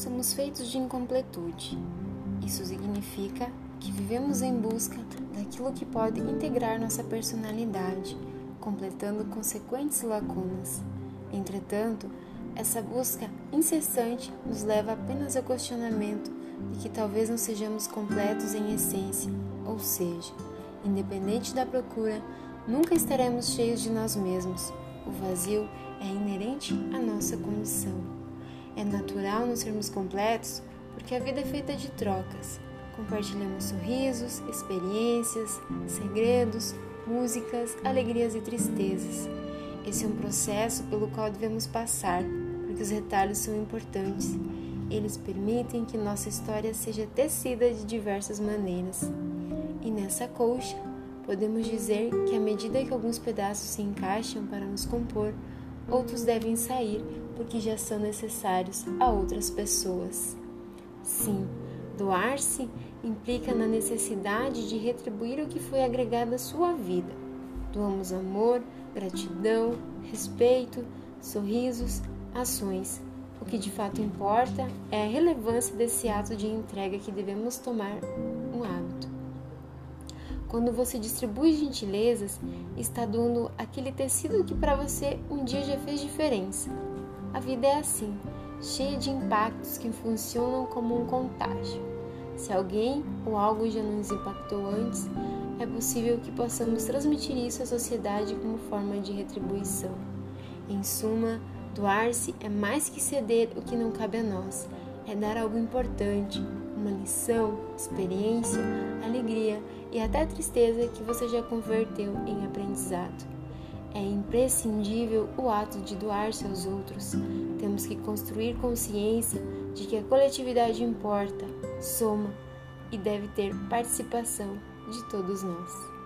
Somos feitos de incompletude. Isso significa que vivemos em busca daquilo que pode integrar nossa personalidade, completando consequentes lacunas. Entretanto, essa busca incessante nos leva apenas ao questionamento de que talvez não sejamos completos em essência, ou seja, independente da procura, nunca estaremos cheios de nós mesmos. O vazio é inerente à nossa condição. É natural não sermos completos porque a vida é feita de trocas. Compartilhamos sorrisos, experiências, segredos, músicas, alegrias e tristezas. Esse é um processo pelo qual devemos passar, porque os retalhos são importantes. Eles permitem que nossa história seja tecida de diversas maneiras. E nessa colcha, podemos dizer que à medida que alguns pedaços se encaixam para nos compor, outros devem sair porque já são necessários a outras pessoas. Sim, doar-se implica na necessidade de retribuir o que foi agregado à sua vida. Doamos amor, gratidão, respeito, sorrisos, ações. O que de fato importa é a relevância desse ato de entrega que devemos tomar um hábito. Quando você distribui gentilezas, está doando aquele tecido que para você um dia já fez diferença. A vida é assim, cheia de impactos que funcionam como um contágio. Se alguém ou algo já nos impactou antes, é possível que possamos transmitir isso à sociedade como forma de retribuição. Em suma, doar-se é mais que ceder o que não cabe a nós, é dar algo importante, uma lição, experiência, alegria e até tristeza que você já converteu em aprendizado. É imprescindível o ato de doar-se aos outros. Temos que construir consciência de que a coletividade importa, soma e deve ter participação de todos nós.